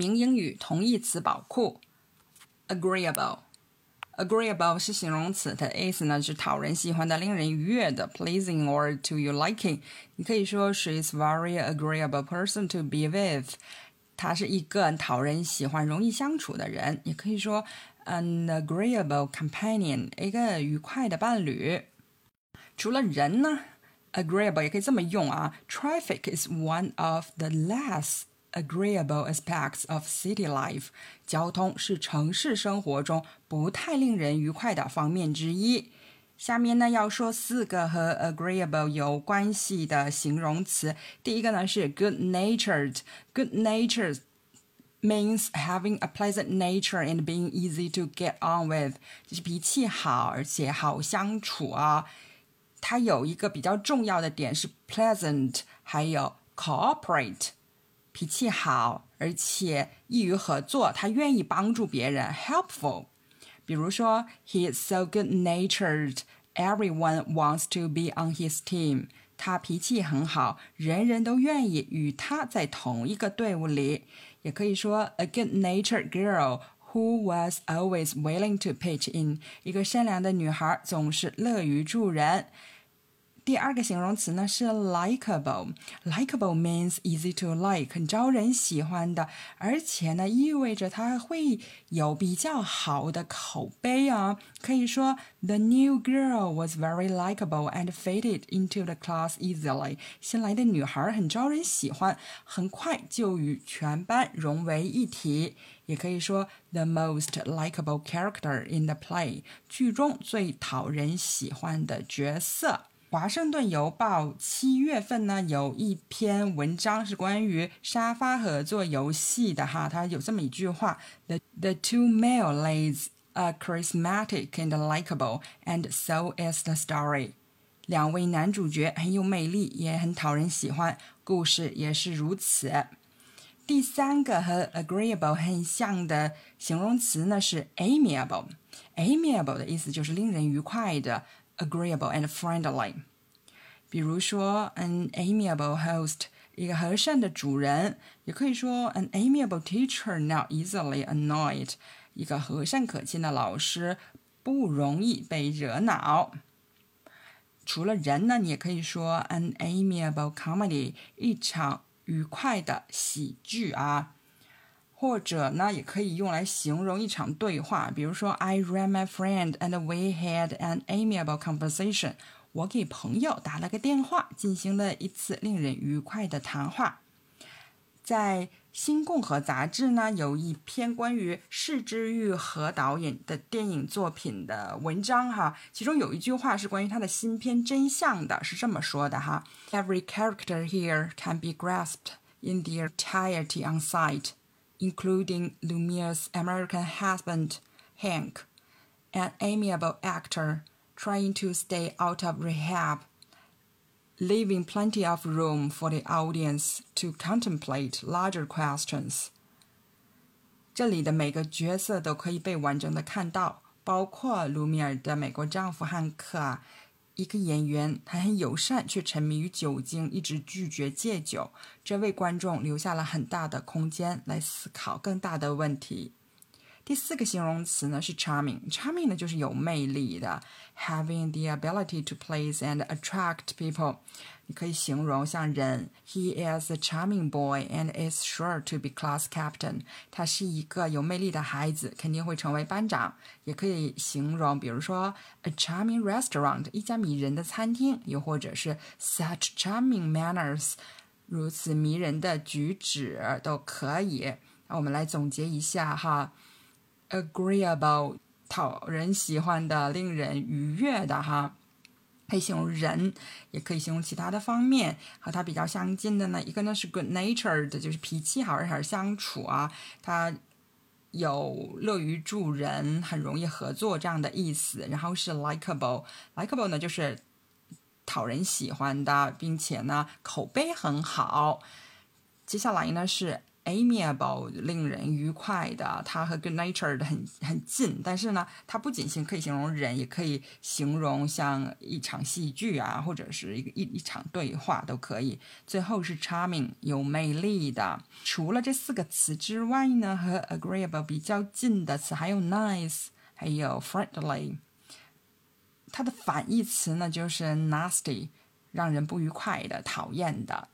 名英语同义词宝库，agreeable。agreeable 是形容词，它的意思呢是讨人喜欢的、令人愉悦的，pleasing or to your liking。你可以说 she is very agreeable person to be with。她是一个讨人喜欢、容易相处的人。也可以说 an agreeable companion，一个愉快的伴侣。除了人呢，agreeable 也可以这么用啊。Traffic is one of the less agreeable aspects of city life。交通是城市生活中不太令人愉快的方面之一。下面呢要说四个和 agreeable 有关系的形容词。第一个呢是 good natured。good natured means having a pleasant nature and being easy to get on with，就是脾气好而且好相处啊。它有一个比较重要的点是 pleasant，还有 cooperate。脾气好，而且易于合作，他愿意帮助别人，helpful。比如说，He is so good-natured, everyone wants to be on his team。他脾气很好，人人都愿意与他在同一个队伍里。也可以说，a good-natured girl who was always willing to pitch in。一个善良的女孩总是乐于助人。第二个形容词呢是 likable。likable means easy to like，很招人喜欢的，而且呢意味着它会有比较好的口碑啊。可以说，the new girl was very likable and fitted into the class easily。新来的女孩很招人喜欢，很快就与全班融为一体。也可以说，the most likable character in the play，剧中最讨人喜欢的角色。华盛顿邮报七月份呢有一篇文章是关于沙发合作游戏的哈，它有这么一句话：the the two male leads are charismatic and likable, and so is the story。两位男主角很有魅力，也很讨人喜欢，故事也是如此。第三个和 agreeable 很像的形容词呢是 amiable。amiable 的意思就是令人愉快的。agreeable and friendly。比如说，an amiable host，一个和善的主人，也可以说 an amiable teacher not easily annoyed，一个和善可亲的老师，不容易被惹恼。除了人呢，你也可以说 an amiable comedy，一场愉快的喜剧啊。 或者呢，也可以用来形容一场对话，比如说，I ran my friend and we had an amiable conversation。我给朋友打了个电话，进行了一次令人愉快的谈话。在《新共和》杂志呢，有一篇关于市之愈和导演的电影作品的文章哈，其中有一句话是关于他的新片《真相》的，是这么说的哈：Every character here can be grasped in their entirety on sight。including Lumiere's American husband, Hank, an amiable actor trying to stay out of rehab, leaving plenty of room for the audience to contemplate larger questions. 这里的每个角色都可以被完整的看到，包括卢米尔的美国丈夫汉克啊， 一个演员，他很友善，却沉迷于酒精，一直拒绝戒酒，这为观众留下了很大的空间来思考更大的问题。第四个形容词呢是 charming，charming 呢就是有魅力的，having the ability to please and attract people。你可以形容像人，He is a charming boy and is sure to be class captain。他是一个有魅力的孩子，肯定会成为班长。也可以形容，比如说 a charming restaurant，一家迷人的餐厅，又或者是 such charming manners，如此迷人的举止都可以。那我们来总结一下哈。Agreeable 讨人喜欢的、令人愉悦的哈，可以形容人，也可以形容其他的方面。和它比较相近的呢，一个呢是 good natured，就是脾气好，而且相处啊，他有乐于助人，很容易合作这样的意思。然后是 likable，likable 呢就是讨人喜欢的，并且呢口碑很好。接下来呢是 amiable 令人愉快的，它和 good natured 很很近。但是呢，它不仅形可以形容人，也可以形容像一场戏剧啊，或者是一个一一场对话都可以。最后是 charming 有魅力的。除了这四个词之外呢，和 agreeable 比较近的词还有 nice，还有 friendly。它的反义词呢就是 nasty，让人不愉快的、讨厌的。